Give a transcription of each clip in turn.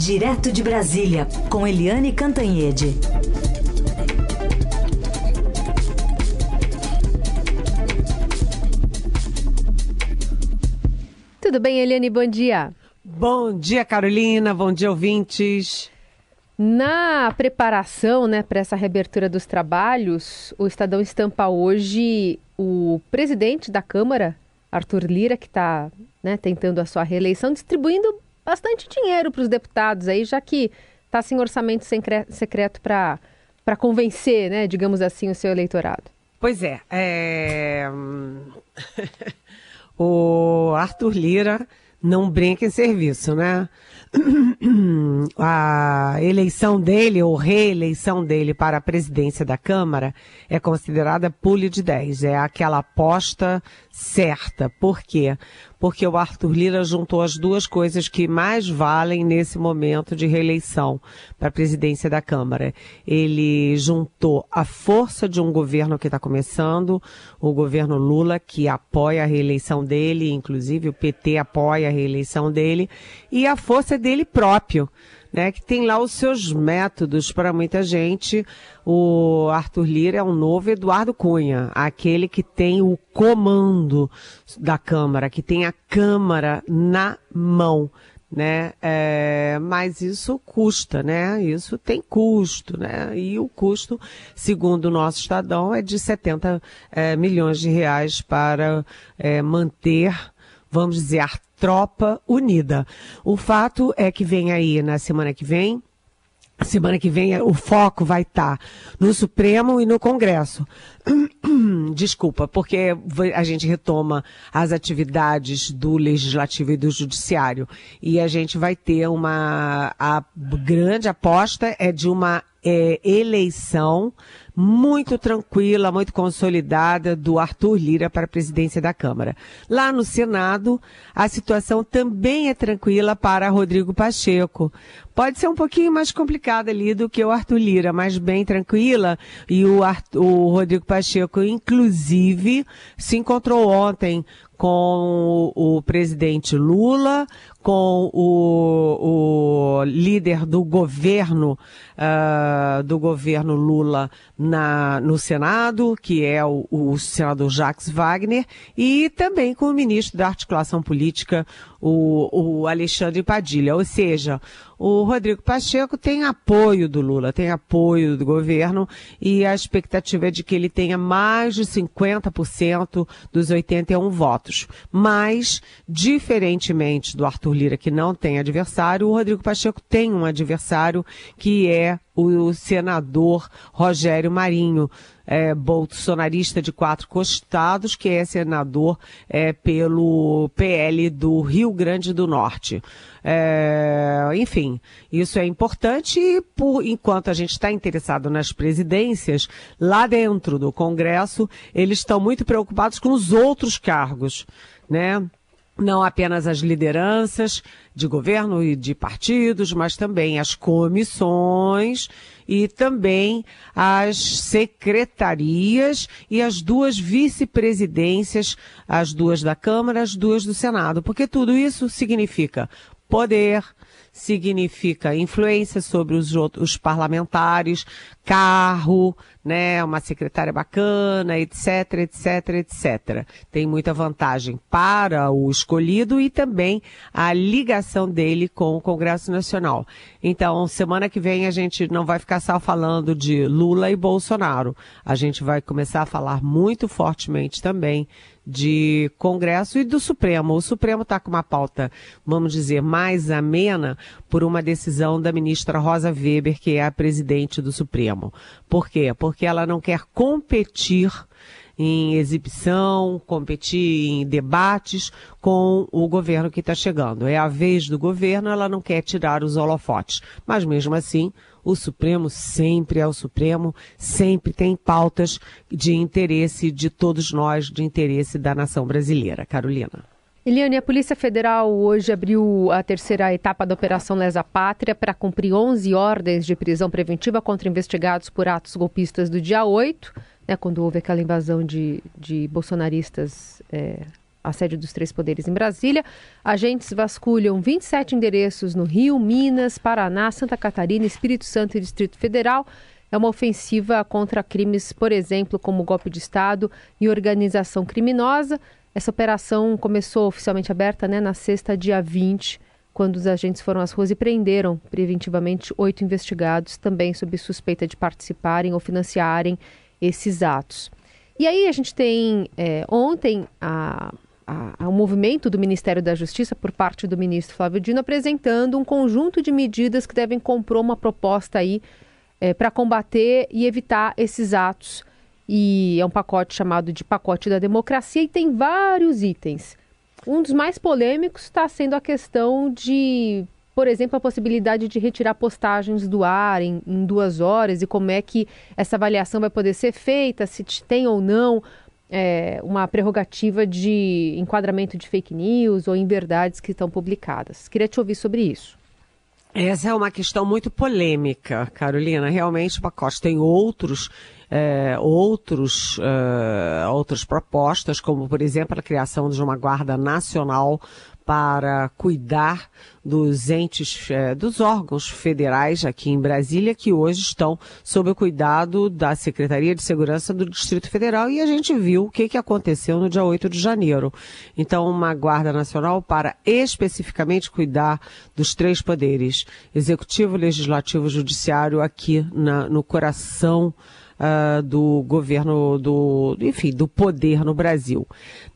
Direto de Brasília, com Eliane Cantanhede. Tudo bem, Eliane? Bom dia. Bom dia, Carolina. Bom dia, ouvintes. Na preparação né, para essa reabertura dos trabalhos, o Estadão estampa hoje o presidente da Câmara, Arthur Lira, que está né, tentando a sua reeleição, distribuindo bastante dinheiro para os deputados aí, já que está sem orçamento secreto para convencer, né, digamos assim, o seu eleitorado. Pois é. é... o Arthur Lira não brinca em serviço, né? a eleição dele ou reeleição dele para a presidência da Câmara é considerada pule de 10. É aquela aposta certa. Por quê? Porque o Arthur Lira juntou as duas coisas que mais valem nesse momento de reeleição para a presidência da Câmara. Ele juntou a força de um governo que está começando, o governo Lula, que apoia a reeleição dele, inclusive o PT apoia a reeleição dele, e a força dele próprio. Né, que tem lá os seus métodos para muita gente. O Arthur Lira é um novo Eduardo Cunha, aquele que tem o comando da Câmara, que tem a Câmara na mão. Né? É, mas isso custa, né? Isso tem custo, né? E o custo, segundo o nosso Estadão, é de 70 é, milhões de reais para é, manter, vamos dizer, tropa unida. O fato é que vem aí na semana que vem Semana que vem o foco vai estar tá no Supremo e no Congresso. Desculpa, porque a gente retoma as atividades do Legislativo e do Judiciário. E a gente vai ter uma. A grande aposta é de uma é, eleição muito tranquila, muito consolidada do Arthur Lira para a presidência da Câmara. Lá no Senado, a situação também é tranquila para Rodrigo Pacheco. Pode ser um pouquinho mais complicada ali do que o Arthur Lira, mas bem tranquila. E o, Arthur, o Rodrigo Pacheco, inclusive, se encontrou ontem com o, presidente Lula, com o, o líder do governo, uh, do governo Lula na, no Senado, que é o, o senador Jacques Wagner, e também com o ministro da Articulação Política, o, o Alexandre Padilha. Ou seja, o Rodrigo Pacheco tem apoio do Lula, tem apoio do governo e a expectativa é de que ele tenha mais de 50% dos 81 votos. Mas, diferentemente do Arthur Lira, que não tem adversário, o Rodrigo Pacheco tem um adversário que é o senador Rogério Marinho, é, bolsonarista de quatro costados, que é senador é, pelo PL do Rio Grande do Norte. É, enfim, isso é importante e por enquanto a gente está interessado nas presidências, lá dentro do Congresso, eles estão muito preocupados com os outros cargos, né? Não apenas as lideranças de governo e de partidos, mas também as comissões e também as secretarias e as duas vice-presidências, as duas da Câmara, as duas do Senado, porque tudo isso significa poder, significa influência sobre os, os parlamentares, carro, né, uma secretária bacana, etc, etc, etc. Tem muita vantagem para o escolhido e também a ligação dele com o Congresso Nacional. Então, semana que vem a gente não vai ficar só falando de Lula e Bolsonaro. A gente vai começar a falar muito fortemente também de Congresso e do Supremo. O Supremo está com uma pauta, vamos dizer, mais amena por uma decisão da ministra Rosa Weber, que é a presidente do Supremo. Por quê? Porque ela não quer competir em exibição, competir em debates com o governo que está chegando. É a vez do governo, ela não quer tirar os holofotes. Mas mesmo assim, o Supremo sempre é o Supremo, sempre tem pautas de interesse de todos nós, de interesse da nação brasileira. Carolina. Eliane, a Polícia Federal hoje abriu a terceira etapa da Operação Lesa Pátria para cumprir 11 ordens de prisão preventiva contra investigados por atos golpistas do dia 8 né, quando houve aquela invasão de, de bolsonaristas é, a sede dos três poderes em Brasília. Agentes vasculham 27 endereços no Rio, Minas, Paraná, Santa Catarina, Espírito Santo e Distrito Federal. É uma ofensiva contra crimes, por exemplo, como golpe de Estado e organização criminosa. Essa operação começou oficialmente aberta né, na sexta, dia 20, quando os agentes foram às ruas e prenderam preventivamente oito investigados, também sob suspeita de participarem ou financiarem esses atos. E aí a gente tem é, ontem a, a, o movimento do Ministério da Justiça por parte do ministro Flávio Dino apresentando um conjunto de medidas que devem compor uma proposta aí é, para combater e evitar esses atos. E é um pacote chamado de pacote da democracia e tem vários itens. Um dos mais polêmicos está sendo a questão de, por exemplo, a possibilidade de retirar postagens do ar em, em duas horas e como é que essa avaliação vai poder ser feita, se tem ou não é, uma prerrogativa de enquadramento de fake news ou inverdades que estão publicadas. Queria te ouvir sobre isso. Essa é uma questão muito polêmica, Carolina. Realmente o pacote tem outros é, outros, é, outras propostas, como por exemplo a criação de uma guarda nacional para cuidar dos entes, é, dos órgãos federais aqui em Brasília, que hoje estão sob o cuidado da Secretaria de Segurança do Distrito Federal, e a gente viu o que, que aconteceu no dia 8 de janeiro. Então, uma Guarda Nacional para especificamente cuidar dos três poderes, Executivo, Legislativo e Judiciário, aqui na, no coração uh, do governo, do, enfim, do poder no Brasil.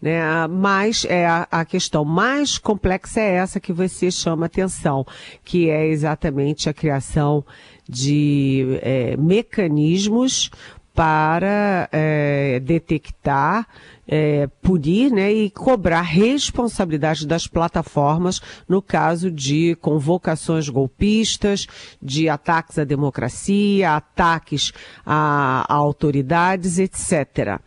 Né? Mas é a, a questão mais complexa é essa que você chama atenção, que é exatamente a criação de é, mecanismos para é, detectar, é, punir né, e cobrar responsabilidade das plataformas no caso de convocações golpistas, de ataques à democracia, ataques a, a autoridades, etc.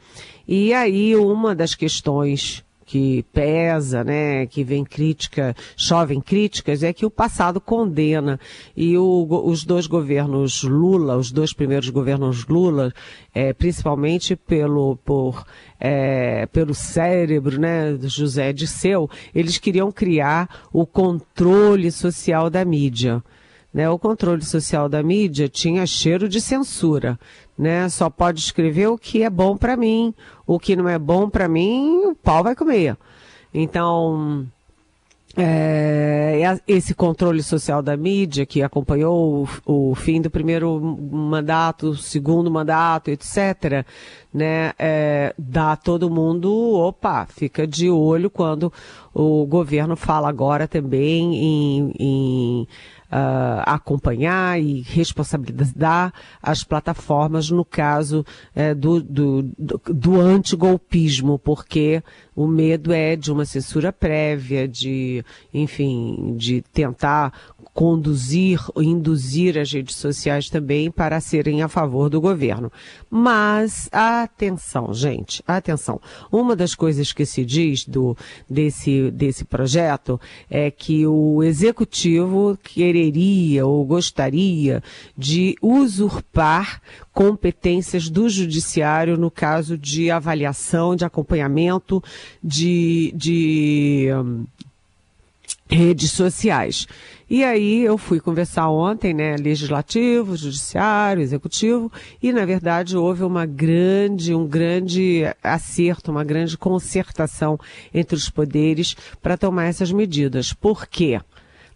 E aí uma das questões que pesa, né, que vem crítica, chovem críticas, é que o passado condena. E o, os dois governos Lula, os dois primeiros governos Lula, é, principalmente pelo, por, é, pelo cérebro, né, José Disseu, eles queriam criar o controle social da mídia. Né, o controle social da mídia tinha cheiro de censura né? Só pode escrever o que é bom para mim, o que não é bom para mim, o pau vai comer. Então, é, esse controle social da mídia que acompanhou o, o, fim do primeiro mandato, segundo mandato, etc., né, é, dá todo mundo, opa, fica de olho quando o governo fala agora também em, em uh, acompanhar e responsabilizar as plataformas no caso uh, do, do, do, do antigolpismo, porque o medo é de uma censura prévia, de, enfim, de tentar conduzir, induzir as redes sociais também para serem a favor do governo. Mas atenção, gente, atenção. Uma das coisas que se diz do desse desse projeto é que o executivo quereria ou gostaria de usurpar competências do judiciário no caso de avaliação, de acompanhamento, de, de redes sociais. E aí eu fui conversar ontem, né, legislativo, judiciário, executivo, e na verdade houve uma grande, um grande acerto, uma grande concertação entre os poderes para tomar essas medidas. Por quê?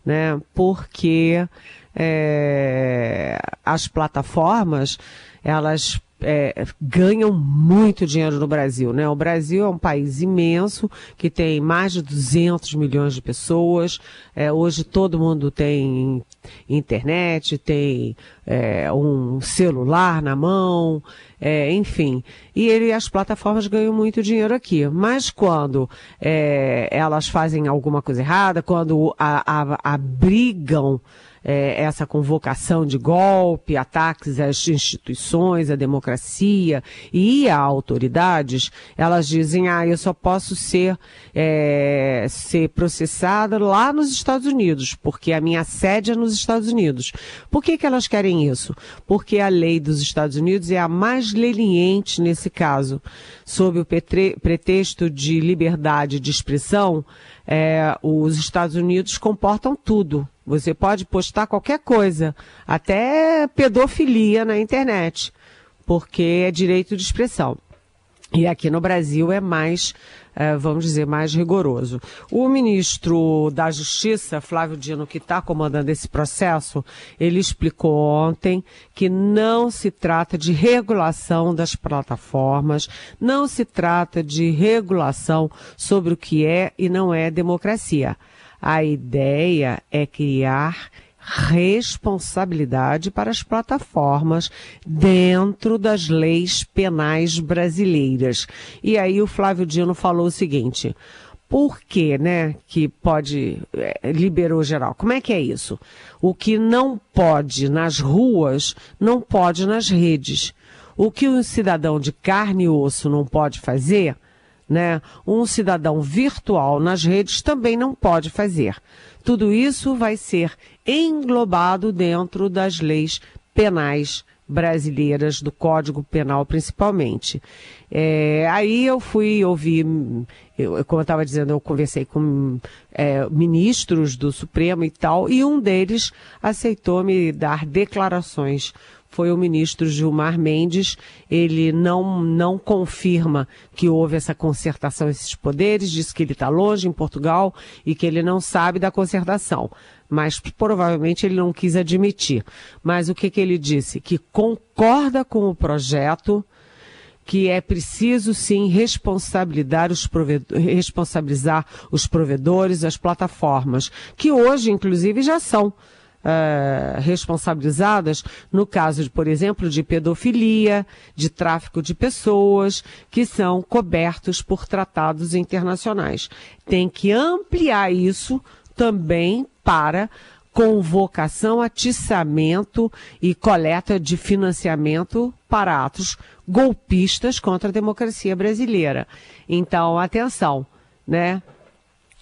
Né? Porque é, as plataformas, elas é, ganham muito dinheiro no Brasil, né? O Brasil é um país imenso que tem mais de 200 milhões de pessoas. É, hoje todo mundo tem internet, tem é, um celular na mão, é, enfim. E ele, as plataformas ganham muito dinheiro aqui. Mas quando é, elas fazem alguma coisa errada, quando a, a, abrigam é, essa convocação de golpe, ataques às instituições, à democracia e a autoridades, elas dizem, ah, eu só posso ser, é, ser processada lá nos Estados Unidos, porque a minha sede é nos Estados Unidos. Por que, que elas querem isso? Porque a lei dos Estados Unidos é a mais leniente nesse caso. Sob o pretexto de liberdade de expressão, é, os Estados Unidos comportam tudo. Você pode postar qualquer coisa, até pedofilia na internet, porque é direito de expressão. E aqui no Brasil é mais, é, vamos dizer, mais rigoroso. O ministro da Justiça, Flávio Dino, que está comandando esse processo, ele explicou ontem que não se trata de regulação das plataformas, não se trata de regulação sobre o que é e não é democracia. A ideia é criar responsabilidade para as plataformas dentro das leis penais brasileiras. E aí o Flávio Dino falou o seguinte: por que, né, que pode, é, liberou geral? Como é que é isso? O que não pode nas ruas, não pode nas redes. O que um cidadão de carne e osso não pode fazer, né, um cidadão virtual nas redes também não pode fazer. Tudo isso vai ser englobado dentro das leis penais brasileiras, do Código Penal principalmente. É, aí eu fui ouvir, eu, como eu estava dizendo, eu conversei com é, ministros do Supremo e tal, e um deles aceitou me dar declarações foi o ministro Gilmar Mendes. Ele não, não confirma que houve essa concertação, esses poderes, diz que ele está longe em Portugal e que ele não sabe da concertação. Mas provavelmente ele não quis admitir. Mas o que, que ele disse? Que concorda com o projeto, que é preciso sim responsabilizar os, responsabilizar os provedores, as plataformas, que hoje, inclusive, já são uh, responsabilizadas no caso, de, por exemplo, de pedofilia, de tráfico de pessoas, que são cobertos por tratados internacionais. Tem que ampliar isso também para convocação, atiçamento e coleta de financiamento para atos golpistas contra a democracia brasileira. Então, atenção, né?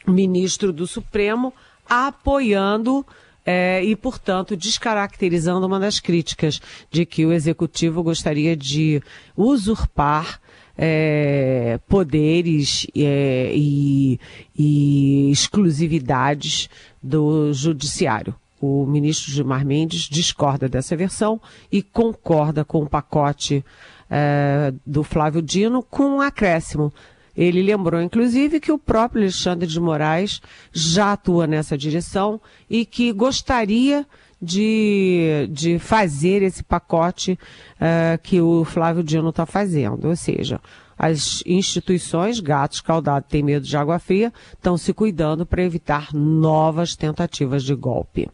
Ministro do Supremo apoiando é, e, portanto, descaracterizando uma das críticas de que o executivo gostaria de usurpar é, poderes é, e, e exclusividades do judiciário. O ministro Gilmar Mendes discorda dessa versão e concorda com o pacote é, do Flávio Dino com um acréscimo ele lembrou, inclusive, que o próprio Alexandre de Moraes já atua nessa direção e que gostaria de, de fazer esse pacote uh, que o Flávio Dino está fazendo. Ou seja, as instituições, gatos caldados têm medo de água fria, estão se cuidando para evitar novas tentativas de golpe.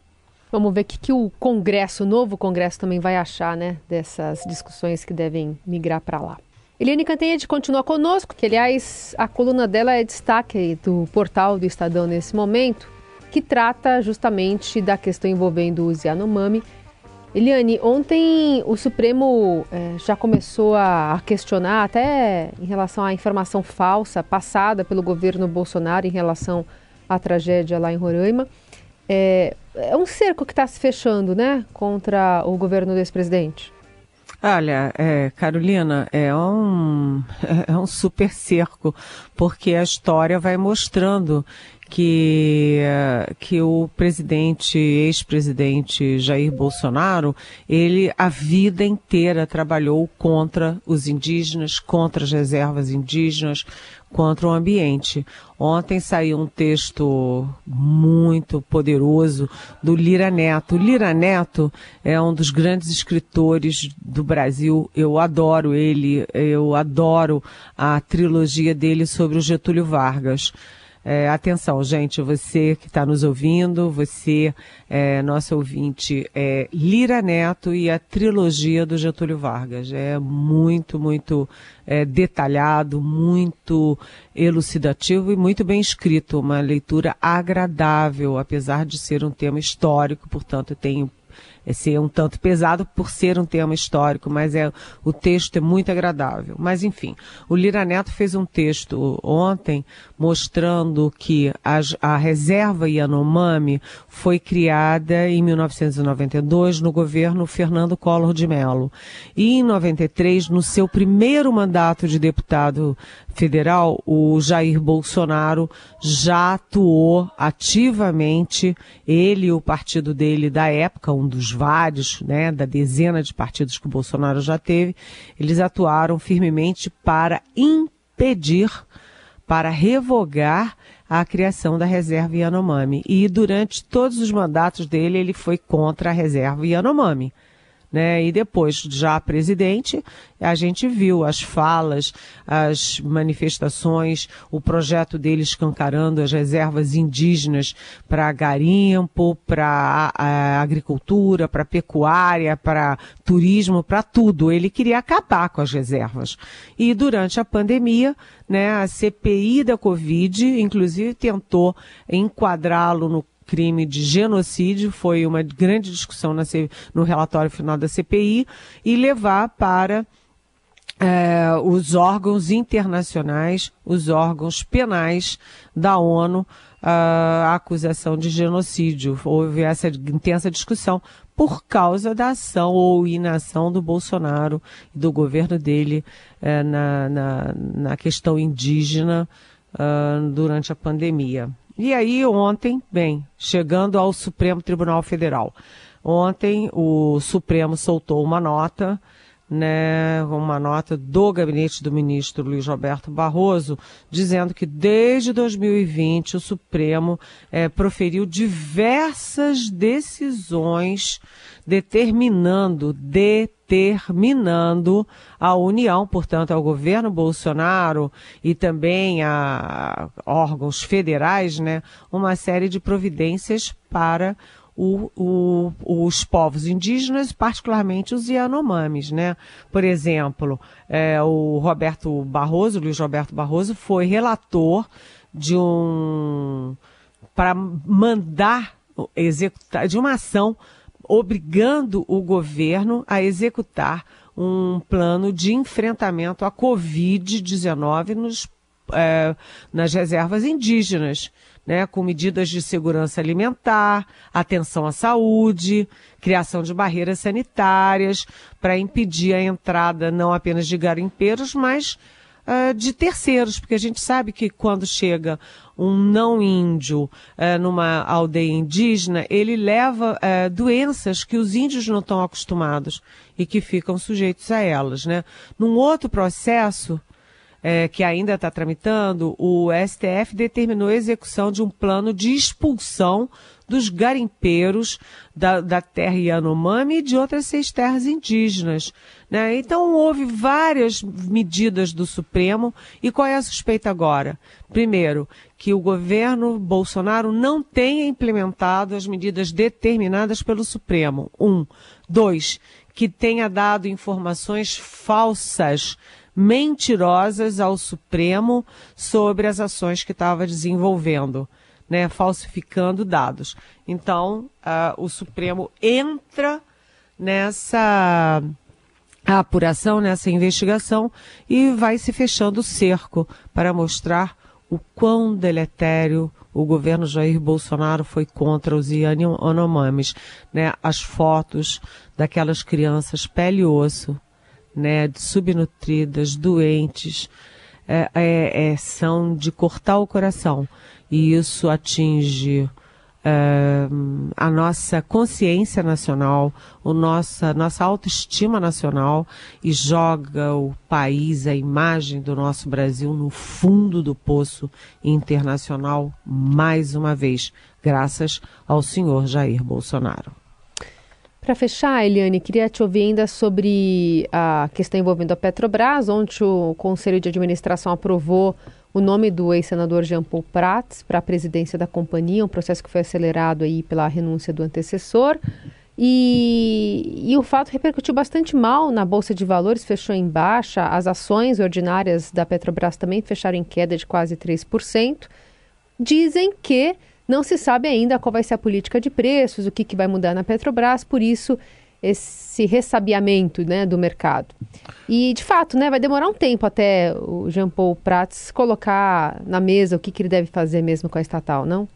Vamos ver o que, que o Congresso, o novo Congresso, também vai achar né, dessas discussões que devem migrar para lá. Eliane Cantanhede continua conosco, que aliás a coluna dela é destaque do portal do Estadão nesse momento, que trata justamente da questão envolvendo os Yanomami. Eliane, ontem o Supremo é, já começou a questionar, até em relação à informação falsa passada pelo governo Bolsonaro em relação à tragédia lá em Roraima. É, é um cerco que está se fechando, né, contra o governo desse presidente. Olha, é, Carolina, é um, é um super cerco, porque a história vai mostrando que, que o presidente, ex-presidente Jair Bolsonaro, ele a vida inteira trabalhou contra os indígenas, contra as reservas indígenas, contra o ambiente. Ontem saiu um texto muito poderoso do Lira Neto. O Lira Neto é um dos grandes escritores do Brasil. Eu adoro ele, eu adoro a trilogia dele sobre o Getúlio Vargas. É, atenção, gente, você que está nos ouvindo, você, é, nosso ouvinte, é Lira Neto e a trilogia do Getúlio Vargas. É muito, muito é, detalhado, muito elucidativo e muito bem escrito. Uma leitura agradável, apesar de ser um tema histórico, portanto, tem é ser um tanto pesado por ser um tema histórico, mas é o texto é muito agradável. Mas enfim, o Lira Neto fez um texto ontem mostrando que a, a reserva Yanomami foi criada em 1992 no governo Fernando Collor de Mello. E em 93, no seu primeiro mandato de deputado federal, o Jair Bolsonaro já atuou ativamente, ele e o partido dele da época, um dos vários, né, da dezena de partidos que o Bolsonaro já teve, eles atuaram firmemente para impedir, para revogar a criação da reserva Yanomami. E durante todos os mandatos dele, ele foi contra a reserva Yanomami né? E depois, já presidente, a gente viu as falas, as manifestações, o projeto dele escancarando as reservas indígenas para garimpo, para agricultura, para pecuária, para turismo, para tudo. Ele queria acabar com as reservas. E durante a pandemia, né, a CPI da Covid, inclusive, tentou enquadrá-lo no crime de genocídio, foi uma grande discussão na, no relatório final da CPI, e levar para é, os órgãos internacionais, os órgãos penais da ONU, a acusação de genocídio. Houve essa intensa discussão por causa da ação ou inação do Bolsonaro e do governo dele é, na, na, na, questão indígena uh, durante a pandemia. E aí, ontem, bem, chegando ao Supremo Tribunal Federal. Ontem, o Supremo soltou uma nota, né, uma nota do gabinete do ministro Luiz Roberto Barroso, dizendo que desde 2020 o Supremo é, proferiu diversas decisões determinando, determinando a União, portanto, ao governo Bolsonaro e também a órgãos federais, né, uma série de providências para o, o, os povos indígenas, particularmente os Yanomamis, né? Por exemplo, é, o Roberto Barroso, Luiz Roberto Barroso, foi relator de um para mandar executar de uma ação obrigando o governo a executar um plano de enfrentamento à Covid-19 nos, é, nas reservas indígenas, né, com medidas de segurança alimentar, atenção à saúde, criação de barreiras sanitárias para impedir a entrada não apenas de garimpeiros, mas uh, de terceiros, porque a gente sabe que quando chega um não índio uh, numa aldeia indígena, ele leva uh, doenças que os índios não estão acostumados e que ficam sujeitos a elas, né? Num outro processo, é, que ainda está tramitando, o STF determinou a execução de um plano de expulsão dos garimpeiros da, da terra Yanomami e de outras seis terras indígenas. Né? Então houve várias medidas do Supremo e qual é a suspeita agora? Primeiro, que o governo Bolsonaro não tenha implementado as medidas determinadas pelo Supremo. Um. Dois, que tenha dado informações falsas mentirosas ao Supremo sobre as ações que estava desenvolvendo, né, falsificando dados. Então, uh, o Supremo entra nessa apuração, nessa investigação e vai se fechando o cerco para mostrar o quão deletério o governo Jair Bolsonaro foi contra os Yanomamis, né? As fotos daquelas crianças pele e osso né, subnutridas, doentes, é, é, é, são de cortar o coração. E isso atinge é, a nossa consciência nacional, a nossa, nossa autoestima nacional e joga o país, a imagem do nosso Brasil no fundo do poço internacional mais uma vez, graças ao senhor Jair Bolsonaro. Para fechar, Eliane, queria te ouvir ainda sobre a questão envolvendo a Petrobras. Ontem o Conselho de Administração aprovou o nome do ex-senador Jean Paul Prats para a presidência da companhia, um processo que foi acelerado aí pela renúncia do antecessor. E, e, o fato repercutiu bastante mal na Bolsa de Valores, fechou em baixa, as ações ordinárias da Petrobras também fecharam em queda de quase 3%. Dizem que não se sabe ainda qual vai ser a política de preços, o que, que vai mudar na Petrobras, por isso esse ressabiamento né, do mercado. E, de fato, né, vai demorar um tempo até o Jean Paul Prats colocar na mesa o que, que ele deve fazer mesmo com a estatal, não?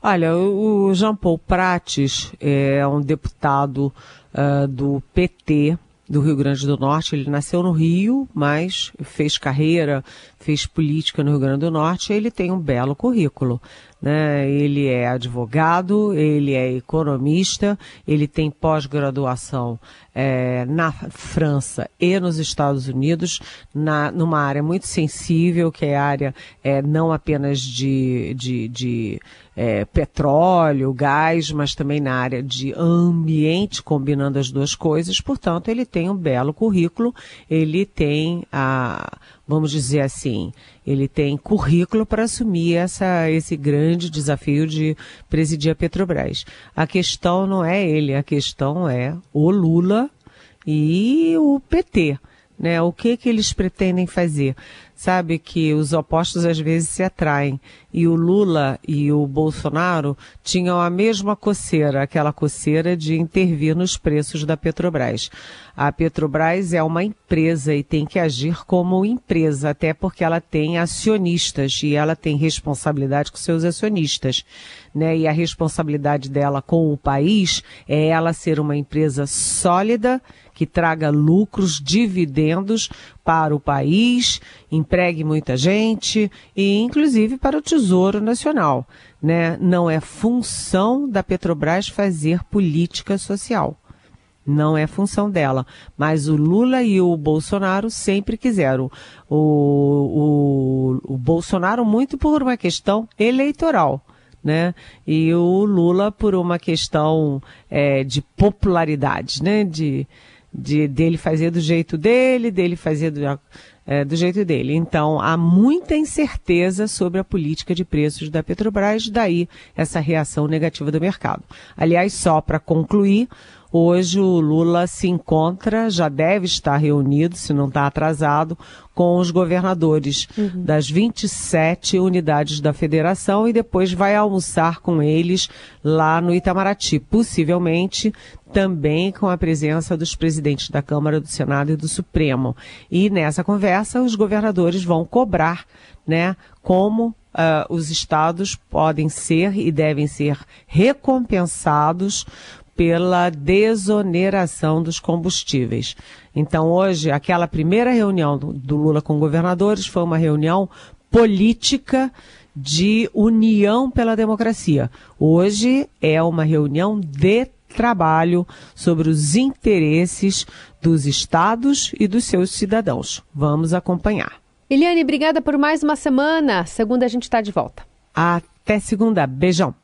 Olha, o Jean Paul Prates é um deputado uh, do PT do Rio Grande do Norte. Ele nasceu no Rio, mas fez carreira, fez política no Rio Grande do Norte. Ele tem um belo currículo. Né? Ele é advogado, ele é economista, ele tem pós-graduação é, na França e nos Estados Unidos, na, numa área muito sensível, que é a área é, não apenas de, de, de é, petróleo, gás, mas também na área de ambiente, combinando as duas coisas. Portanto, ele tem um belo currículo, ele tem a vamos dizer assim, ele tem currículo para assumir essa, esse grande desafio de presidir a Petrobras. A questão não é ele, a questão é o Lula e o PT. Né? O que, que eles pretendem fazer? sabe que os opostos às vezes se atraem. E o Lula e o Bolsonaro tinham a mesma coceira, aquela coceira de intervir nos preços da Petrobras. A Petrobras é uma empresa e tem que agir como empresa, até porque ela tem acionistas e ela tem responsabilidade com seus acionistas. Né? E a responsabilidade dela com o país é ela ser uma empresa sólida que traga lucros, dividendos para o país, empregue muita gente e inclusive para o Tesouro Nacional. Né? Não é função da Petrobras fazer política social. Não é função dela. Mas o Lula e o Bolsonaro sempre quiseram. O, o, o Bolsonaro muito por uma questão eleitoral. Né? E o Lula por uma questão é, de popularidade, né? De, de dele fazer do jeito dele, dele fazer do, é, do jeito dele. Então, há muita incerteza sobre a política de preços da Petrobras, daí essa reação negativa do mercado. Aliás, só para concluir, Hoje o Lula se encontra, já deve estar reunido, se não está atrasado, com os governadores uhum. das 27 unidades da federação e depois vai almoçar com eles lá no Itamaraty, possivelmente também com a presença dos presidentes da Câmara, do Senado e do Supremo. E nessa conversa os governadores vão cobrar, né, como Uh, os estados podem ser e devem ser recompensados pela desoneração dos combustíveis. Então, hoje, aquela primeira reunião do, Lula com governadores foi uma reunião política de união pela democracia. Hoje é uma reunião de trabalho sobre os interesses dos estados e dos seus cidadãos. Vamos acompanhar. Eliane, obrigada por mais uma semana. Segunda a gente está de volta. Até segunda. Beijão.